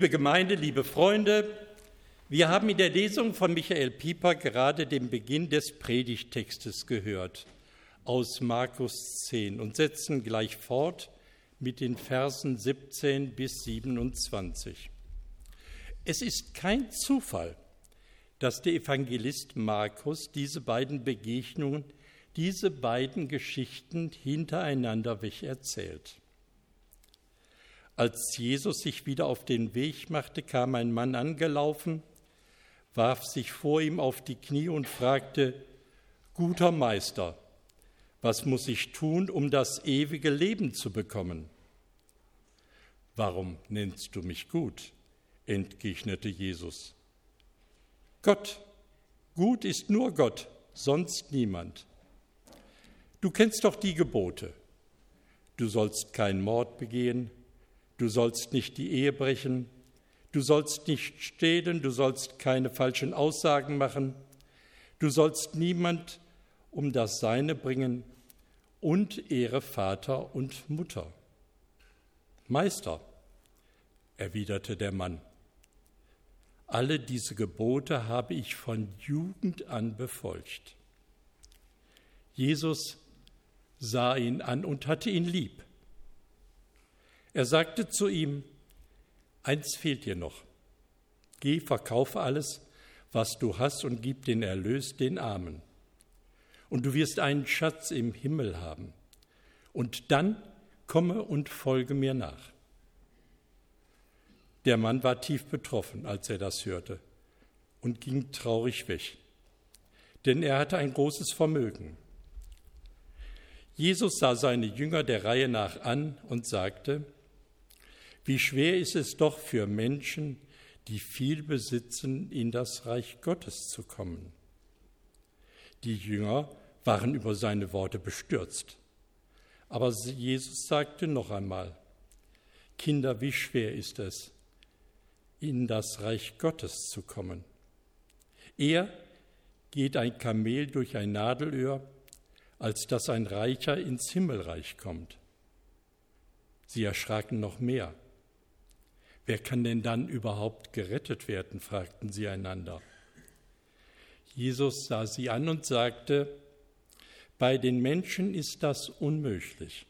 Liebe Gemeinde, liebe Freunde, wir haben in der Lesung von Michael Pieper gerade den Beginn des Predigtextes gehört aus Markus 10 und setzen gleich fort mit den Versen 17 bis 27. Es ist kein Zufall, dass der Evangelist Markus diese beiden Begegnungen, diese beiden Geschichten hintereinander weg erzählt. Als Jesus sich wieder auf den Weg machte, kam ein Mann angelaufen, warf sich vor ihm auf die Knie und fragte, Guter Meister, was muss ich tun, um das ewige Leben zu bekommen? Warum nennst du mich gut? entgegnete Jesus. Gott, gut ist nur Gott, sonst niemand. Du kennst doch die Gebote. Du sollst keinen Mord begehen, du sollst nicht die Ehe brechen, du sollst nicht stehlen, du sollst keine falschen Aussagen machen, du sollst niemand um das Seine bringen und ehre Vater und Mutter. Meister, erwiderte der Mann, alle diese Gebote habe ich von Jugend an befolgt. Jesus sah ihn an und hatte ihn lieb. Er sagte zu ihm, eins fehlt dir noch. Geh, verkaufe alles, was du hast und gib den Erlös den Armen. Und du wirst einen Schatz im Himmel haben. Und dann komme und folge mir nach. Der Mann war tief betroffen, als er das hörte, und ging traurig weg, denn er hatte ein großes Vermögen. Jesus sah seine Jünger der Reihe nach an und sagte, wie schwer ist es doch für Menschen, die viel besitzen, in das Reich Gottes zu kommen. Die Jünger waren über seine Worte bestürzt. Aber Jesus sagte noch einmal, Kinder, wie schwer ist es, in das Reich Gottes zu kommen. Eher geht ein Kamel durch ein Nadelöhr, als dass ein Reicher ins Himmelreich kommt. Sie erschraken noch mehr. Wer kann denn dann überhaupt gerettet werden? fragten sie einander. Jesus sah sie an und sagte, bei den Menschen ist das unmöglich,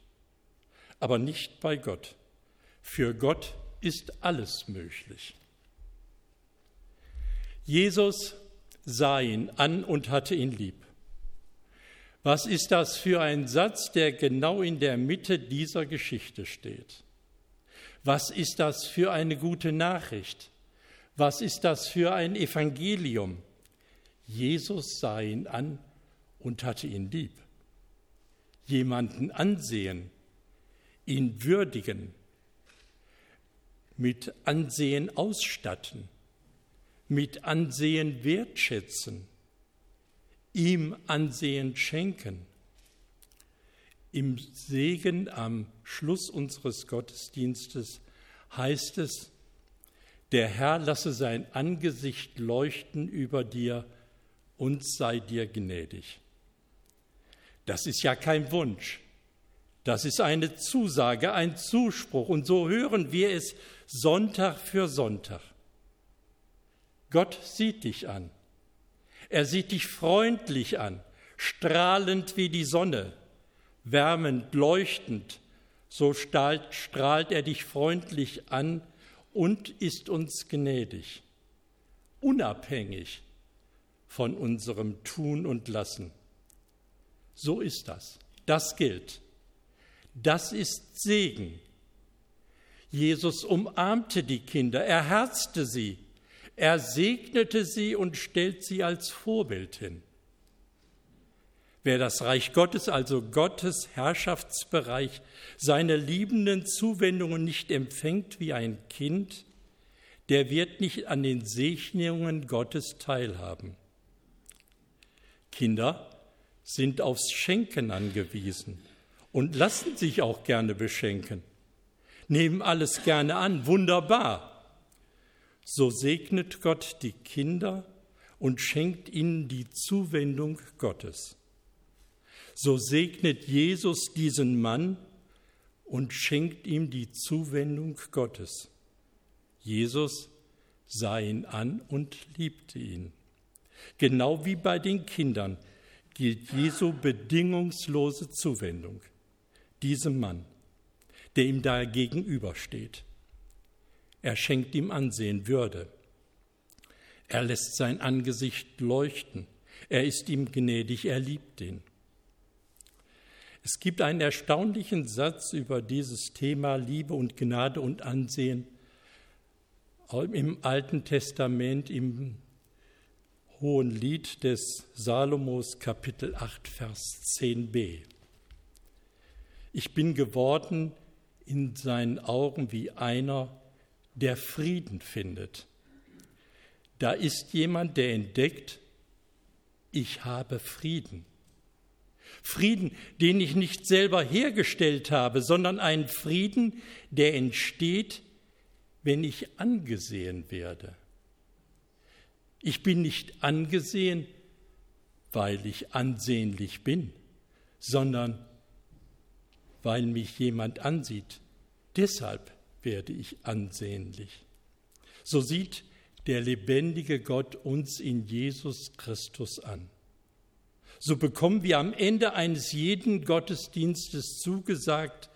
aber nicht bei Gott. Für Gott ist alles möglich. Jesus sah ihn an und hatte ihn lieb. Was ist das für ein Satz, der genau in der Mitte dieser Geschichte steht? Was ist das für eine gute Nachricht? Was ist das für ein Evangelium? Jesus sah ihn an und hatte ihn lieb. Jemanden ansehen, ihn würdigen, mit Ansehen ausstatten, mit Ansehen wertschätzen, ihm Ansehen schenken im Segen am Schluss unseres Gottesdienstes heißt es, der Herr lasse sein Angesicht leuchten über dir und sei dir gnädig. Das ist ja kein Wunsch, das ist eine Zusage, ein Zuspruch und so hören wir es Sonntag für Sonntag. Gott sieht dich an, er sieht dich freundlich an, strahlend wie die Sonne wärmend, leuchtend, so strahlt, strahlt er dich freundlich an und ist uns gnädig, unabhängig von unserem Tun und Lassen. So ist das. Das gilt. Das ist Segen. Jesus umarmte die Kinder, er herzte sie, er segnete sie und stellt sie als Vorbild hin. Wer das Reich Gottes, also Gottes Herrschaftsbereich, seine liebenden Zuwendungen nicht empfängt wie ein Kind, der wird nicht an den Segnungen Gottes teilhaben. Kinder sind aufs Schenken angewiesen und lassen sich auch gerne beschenken, nehmen alles gerne an, wunderbar. So segnet Gott die Kinder und schenkt ihnen die Zuwendung Gottes so segnet Jesus diesen Mann und schenkt ihm die Zuwendung Gottes. Jesus sah ihn an und liebte ihn. Genau wie bei den Kindern gilt Jesu bedingungslose Zuwendung diesem Mann, der ihm da gegenübersteht. Er schenkt ihm Ansehen, Würde. Er lässt sein Angesicht leuchten. Er ist ihm gnädig, er liebt ihn. Es gibt einen erstaunlichen Satz über dieses Thema Liebe und Gnade und Ansehen im Alten Testament im Hohen Lied des Salomos Kapitel 8 Vers 10b. Ich bin geworden in seinen Augen wie einer, der Frieden findet. Da ist jemand, der entdeckt, ich habe Frieden. Frieden, den ich nicht selber hergestellt habe, sondern einen Frieden, der entsteht, wenn ich angesehen werde. Ich bin nicht angesehen, weil ich ansehnlich bin, sondern weil mich jemand ansieht. Deshalb werde ich ansehnlich. So sieht der lebendige Gott uns in Jesus Christus an. So bekommen wir am Ende eines jeden Gottesdienstes zugesagt,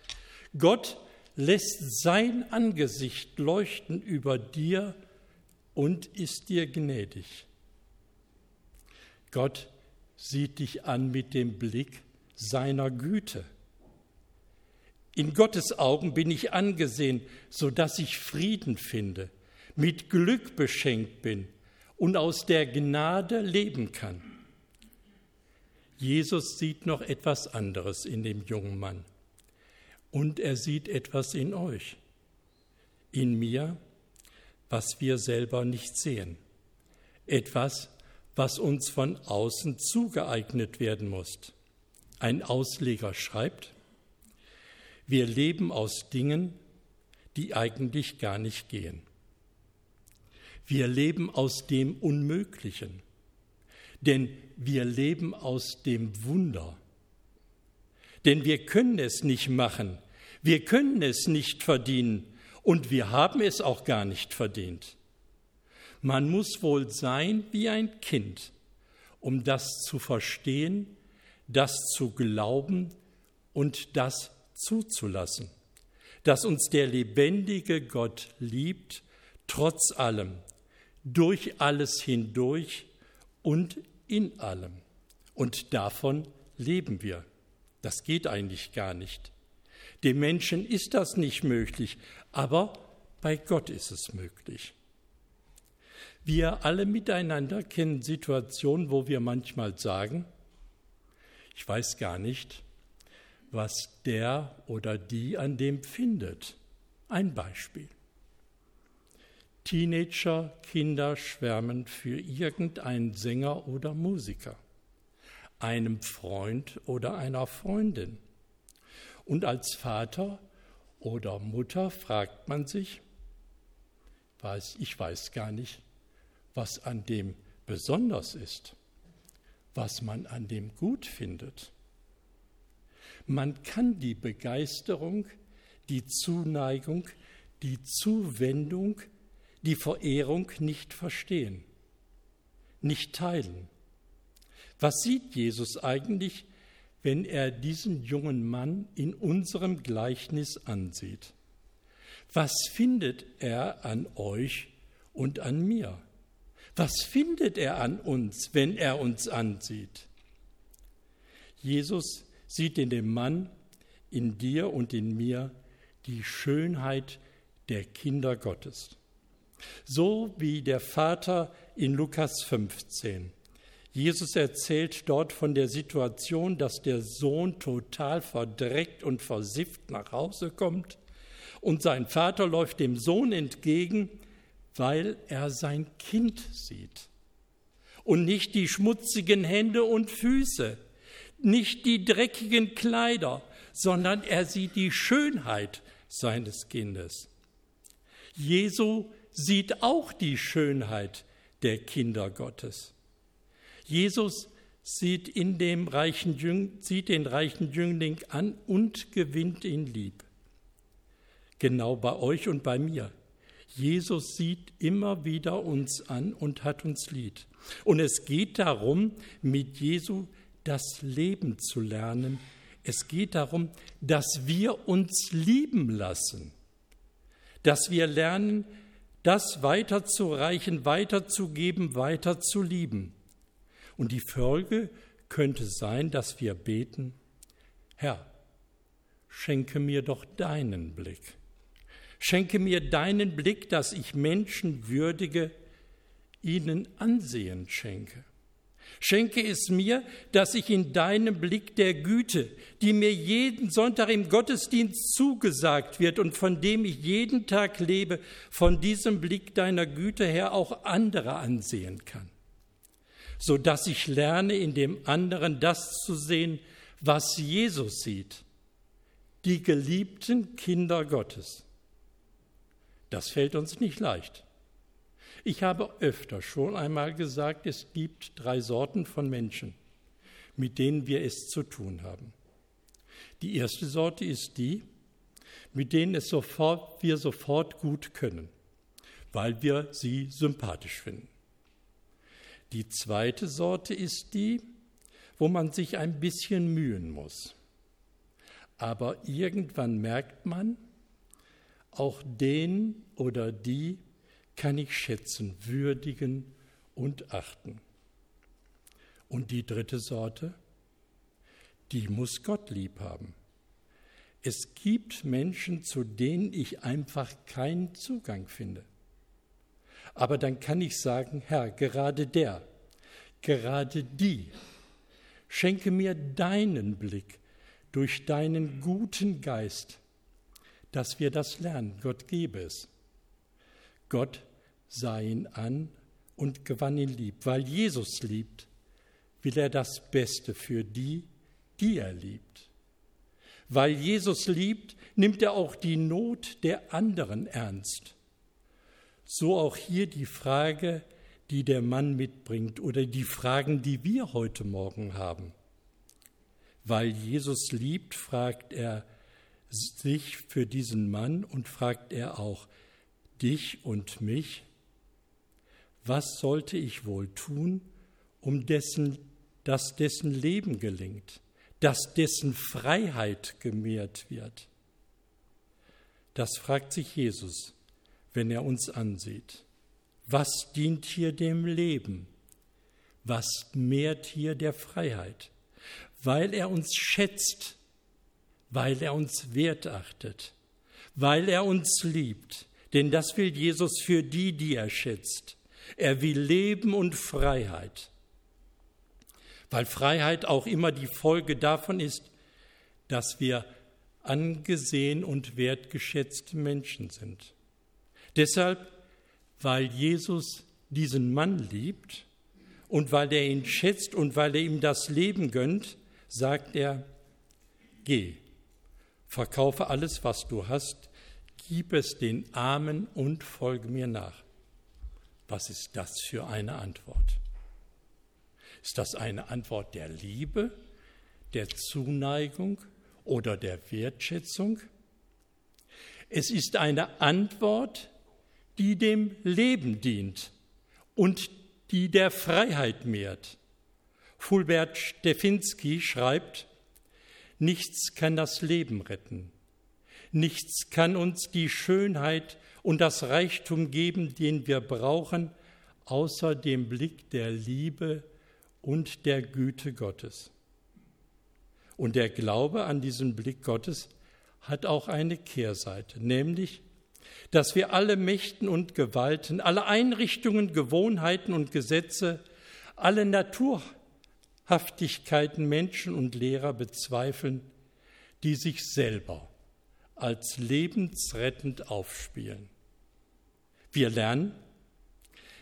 Gott lässt sein Angesicht leuchten über dir und ist dir gnädig. Gott sieht dich an mit dem Blick seiner Güte. In Gottes Augen bin ich angesehen, so dass ich Frieden finde, mit Glück beschenkt bin und aus der Gnade leben kann. Jesus sieht noch etwas anderes in dem jungen Mann. Und er sieht etwas in euch, in mir, was wir selber nicht sehen. Etwas, was uns von außen zugeeignet werden muss. Ein Ausleger schreibt, wir leben aus Dingen, die eigentlich gar nicht gehen. Wir leben aus dem Unmöglichen, denn wir leben aus dem Wunder. Denn wir können es nicht machen, wir können es nicht verdienen und wir haben es auch gar nicht verdient. Man muss wohl sein wie ein Kind, um das zu verstehen, das zu glauben und das zuzulassen, dass uns der lebendige Gott liebt, trotz allem, durch alles hindurch und in allem. Und davon leben wir. Das geht eigentlich gar nicht. Dem Menschen ist das nicht möglich, aber bei Gott ist es möglich. Wir alle miteinander kennen Situationen, wo wir manchmal sagen, ich weiß gar nicht, was der oder die an dem findet. Ein Beispiel. Teenager, Kinder schwärmen für irgendeinen Sänger oder Musiker, einem Freund oder einer Freundin. Und als Vater oder Mutter fragt man sich, weiß, ich weiß gar nicht, was an dem besonders ist, was man an dem gut findet. Man kann die Begeisterung, die Zuneigung, die Zuwendung die Verehrung nicht verstehen, nicht teilen. Was sieht Jesus eigentlich, wenn er diesen jungen Mann in unserem Gleichnis ansieht? Was findet er an euch und an mir? Was findet er an uns, wenn er uns ansieht? Jesus sieht in dem Mann, in dir und in mir die Schönheit der Kinder Gottes. So wie der Vater in Lukas 15. Jesus erzählt dort von der Situation, dass der Sohn total verdreckt und versifft nach Hause kommt und sein Vater läuft dem Sohn entgegen, weil er sein Kind sieht und nicht die schmutzigen Hände und Füße, nicht die dreckigen Kleider, sondern er sieht die Schönheit seines Kindes. Jesu sieht auch die Schönheit der Kinder Gottes. Jesus sieht, in dem reichen Jüng, sieht den reichen Jüngling an und gewinnt ihn lieb. Genau bei euch und bei mir. Jesus sieht immer wieder uns an und hat uns lieb. Und es geht darum, mit Jesu das Leben zu lernen. Es geht darum, dass wir uns lieben lassen, dass wir lernen, das weiterzureichen, weiterzugeben, weiter zu lieben. Und die Folge könnte sein, dass wir beten, Herr, schenke mir doch deinen Blick. Schenke mir deinen Blick, dass ich Menschen würdige, ihnen Ansehen schenke. Schenke es mir, dass ich in deinem Blick der Güte, die mir jeden Sonntag im Gottesdienst zugesagt wird und von dem ich jeden Tag lebe, von diesem Blick deiner Güte her auch andere ansehen kann, so dass ich lerne, in dem anderen das zu sehen, was Jesus sieht, die geliebten Kinder Gottes. Das fällt uns nicht leicht. Ich habe öfter schon einmal gesagt, es gibt drei Sorten von Menschen, mit denen wir es zu tun haben. Die erste Sorte ist die, mit denen es sofort, wir sofort gut können, weil wir sie sympathisch finden. Die zweite Sorte ist die, wo man sich ein bisschen mühen muss. Aber irgendwann merkt man, auch den oder die kann ich schätzen, würdigen und achten. Und die dritte Sorte, die muss Gott lieb haben. Es gibt Menschen, zu denen ich einfach keinen Zugang finde. Aber dann kann ich sagen, Herr, gerade der, gerade die, schenke mir deinen Blick durch deinen guten Geist, dass wir das lernen. Gott gebe es. Gott sah ihn an und gewann ihn lieb. Weil Jesus liebt, will er das Beste für die, die er liebt. Weil Jesus liebt, nimmt er auch die Not der anderen ernst. So auch hier die Frage, die der Mann mitbringt oder die Fragen, die wir heute Morgen haben. Weil Jesus liebt, fragt er sich für diesen Mann und fragt er auch, dich und mich, was sollte ich wohl tun, um dessen, dass dessen Leben gelingt, dass dessen Freiheit gemehrt wird? Das fragt sich Jesus, wenn er uns ansieht. Was dient hier dem Leben? Was mehrt hier der Freiheit? Weil er uns schätzt, weil er uns wertachtet, weil er uns liebt, denn das will Jesus für die, die er schätzt. Er will Leben und Freiheit, weil Freiheit auch immer die Folge davon ist, dass wir angesehen und wertgeschätzte Menschen sind. Deshalb, weil Jesus diesen Mann liebt und weil er ihn schätzt und weil er ihm das Leben gönnt, sagt er, geh, verkaufe alles, was du hast, gib es den Armen und folge mir nach. Was ist das für eine Antwort? Ist das eine Antwort der Liebe, der Zuneigung oder der Wertschätzung? Es ist eine Antwort, die dem Leben dient und die der Freiheit mehrt. Fulbert Stefinski schreibt, nichts kann das Leben retten, Nichts kann uns die Schönheit und das Reichtum geben, den wir brauchen, außer dem Blick der Liebe und der Güte Gottes. Und der Glaube an diesen Blick Gottes hat auch eine Kehrseite, nämlich, dass wir alle Mächten und Gewalten, alle Einrichtungen, Gewohnheiten und Gesetze, alle Naturhaftigkeiten Menschen und Lehrer bezweifeln, die sich selber als lebensrettend aufspielen. Wir lernen,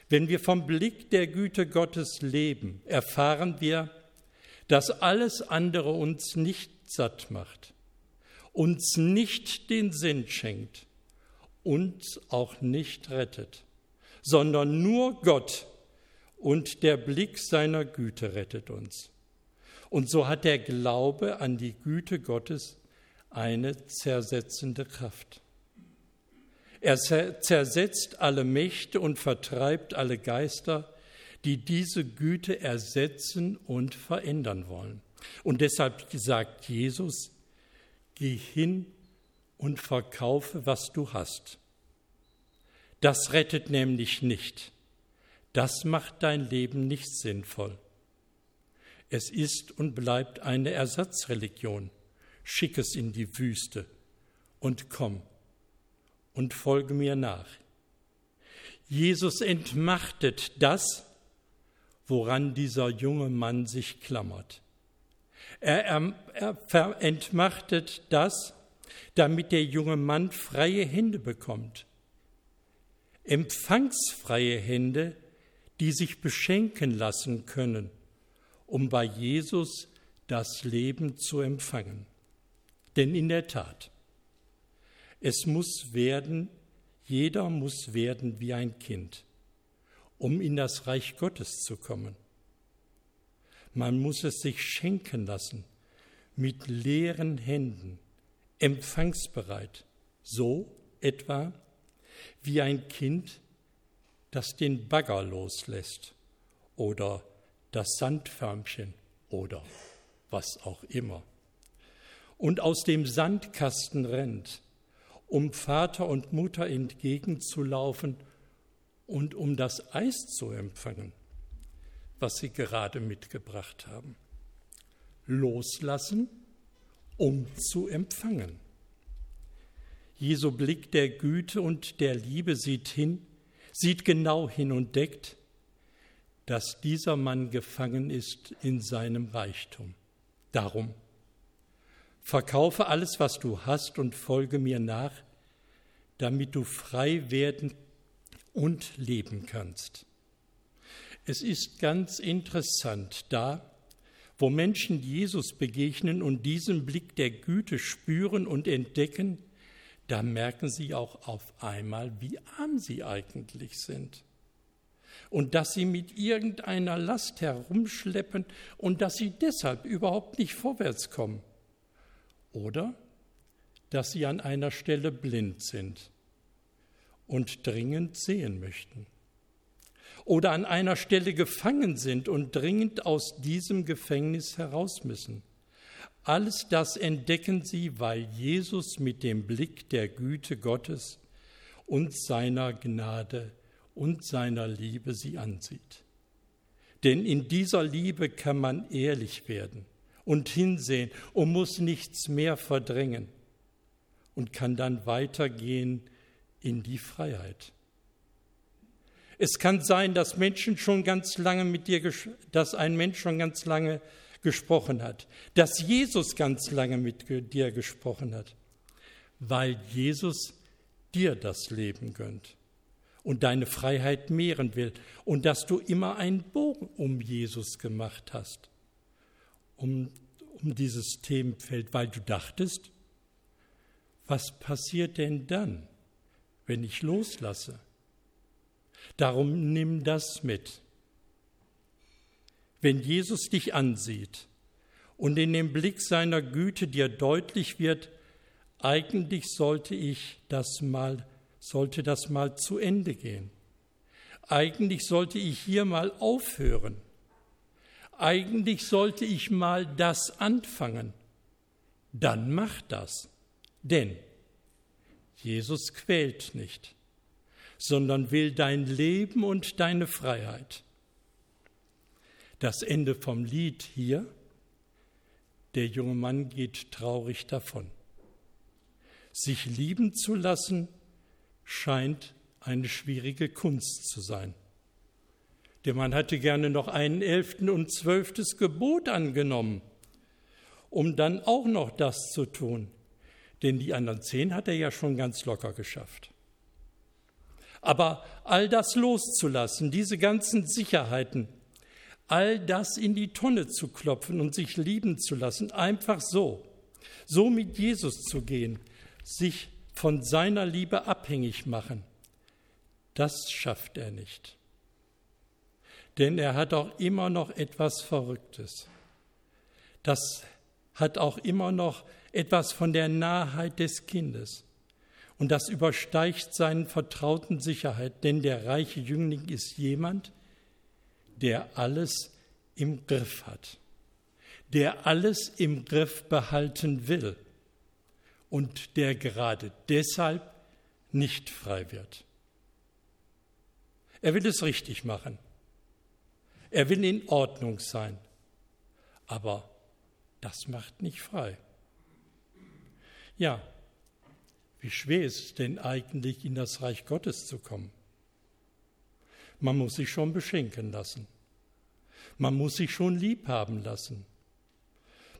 wenn wir vom Blick der Güte Gottes leben, erfahren wir, dass alles andere uns nicht satt macht, uns nicht den Sinn schenkt, uns auch nicht rettet, sondern nur Gott und der Blick seiner Güte rettet uns. Und so hat der Glaube an die Güte Gottes eine zersetzende Kraft. Er zersetzt alle Mächte und vertreibt alle Geister, die diese Güte ersetzen und verändern wollen. Und deshalb sagt Jesus, geh hin und verkaufe, was du hast. Das rettet nämlich nicht. Das macht dein Leben nicht sinnvoll. Es ist und bleibt eine Ersatzreligion. Schick es in die Wüste und komm und folge mir nach. Jesus entmachtet das, woran dieser junge Mann sich klammert. Er, entmachtet das, damit der junge Mann freie Hände bekommt. Empfangsfreie Hände, die sich beschenken lassen können, um bei Jesus das Leben zu empfangen. Denn in der Tat, es muss werden, jeder muss werden wie ein Kind, um in das Reich Gottes zu kommen. Man muss es sich schenken lassen, mit leeren Händen, empfangsbereit, so etwa wie ein Kind, das den Bagger loslässt oder das Sandförmchen oder was auch immer und aus dem Sandkasten rennt, um Vater und Mutter entgegenzulaufen und um das Eis zu empfangen, was sie gerade mitgebracht haben. Loslassen, um zu empfangen. Jesu Blick der Güte und der Liebe sieht hin, sieht genau hin und deckt, dass dieser Mann gefangen ist in seinem Reichtum. Darum Verkaufe alles, was du hast und folge mir nach, damit du frei werden und leben kannst. Es ist ganz interessant, da, wo Menschen Jesus begegnen und diesen Blick der Güte spüren und entdecken, da merken sie auch auf einmal, wie arm sie eigentlich sind. Und dass sie mit irgendeiner Last herumschleppen und dass sie deshalb überhaupt nicht vorwärts kommen. Oder dass sie an einer Stelle blind sind und dringend sehen möchten. Oder an einer Stelle gefangen sind und dringend aus diesem Gefängnis heraus müssen. Alles das entdecken sie, weil Jesus mit dem Blick der Güte Gottes und seiner Gnade und seiner Liebe sie ansieht. Denn in dieser Liebe kann man ehrlich werden und hinsehen und muss nichts mehr verdrängen und kann dann weitergehen in die Freiheit. Es kann sein, dass Menschen schon ganz lange mit dir, dass ein Mensch schon ganz lange gesprochen hat, dass Jesus ganz lange mit dir gesprochen hat, weil Jesus dir das Leben gönnt und deine Freiheit mehren will und dass du immer einen Bogen um Jesus gemacht hast um, um dieses Themenfeld, weil du dachtest, was passiert denn dann, wenn ich loslasse? Darum nimm das mit. Wenn Jesus dich ansieht und in dem Blick seiner Güte dir deutlich wird, eigentlich sollte ich das mal, sollte das mal zu Ende gehen. Eigentlich sollte ich hier mal aufhören eigentlich sollte ich mal das anfangen. Dann mach das. Denn Jesus quält nicht, sondern will dein Leben und deine Freiheit. Das Ende vom Lied hier, der junge Mann geht traurig davon. Sich lieben zu lassen scheint eine schwierige Kunst zu sein. Der Mann hatte gerne noch einen elften und zwölftes Gebot angenommen, um dann auch noch das zu tun. Denn die anderen zehn hat er ja schon ganz locker geschafft. Aber all das loszulassen, diese ganzen Sicherheiten, all das in die Tonne zu klopfen und sich lieben zu lassen, einfach so, so mit Jesus zu gehen, sich von seiner Liebe abhängig machen, das schafft er nicht denn er hat auch immer noch etwas Verrücktes. Das hat auch immer noch etwas von der Nahheit des Kindes. Und das übersteigt seinen vertrauten Sicherheit, denn der reiche Jüngling ist jemand, der alles im Griff hat, der alles im Griff behalten will und der gerade deshalb nicht frei wird. Er will es richtig machen. Er will in Ordnung sein. Aber das macht nicht frei. Ja, wie schwer ist es denn eigentlich, in das Reich Gottes zu kommen? Man muss sich schon beschenken lassen. Man muss sich schon lieb haben lassen.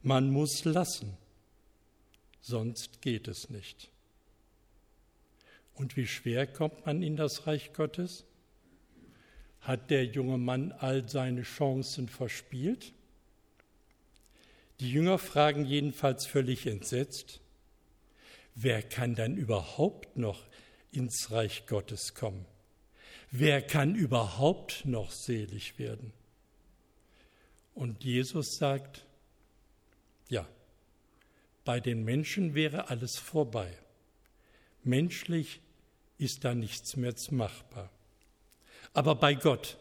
Man muss lassen. Sonst geht es nicht. Und wie schwer kommt man in das Reich Gottes? Hat der junge Mann all seine Chancen verspielt? Die Jünger fragen jedenfalls völlig entsetzt, wer kann dann überhaupt noch ins Reich Gottes kommen? Wer kann überhaupt noch selig werden? Und Jesus sagt, ja, bei den Menschen wäre alles vorbei. Menschlich ist da nichts mehr machbar. Aber bei Gott,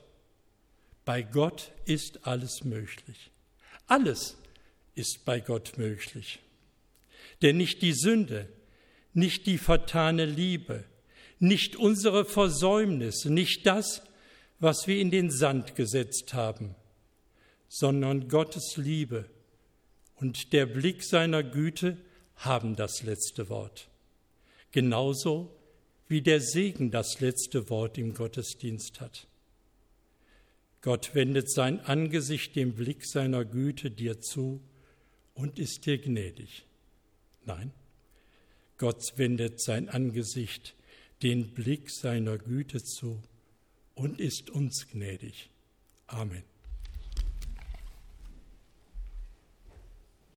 bei Gott ist alles möglich. Alles ist bei Gott möglich. Denn nicht die Sünde, nicht die vertane Liebe, nicht unsere Versäumnisse, nicht das, was wir in den Sand gesetzt haben, sondern Gottes Liebe und der Blick seiner Güte haben das letzte Wort. Genauso wie der Segen das letzte Wort im Gottesdienst hat. Gott wendet sein Angesicht dem Blick seiner Güte dir zu und ist dir gnädig. Nein, Gott wendet sein Angesicht den Blick seiner Güte zu und ist uns gnädig. Amen.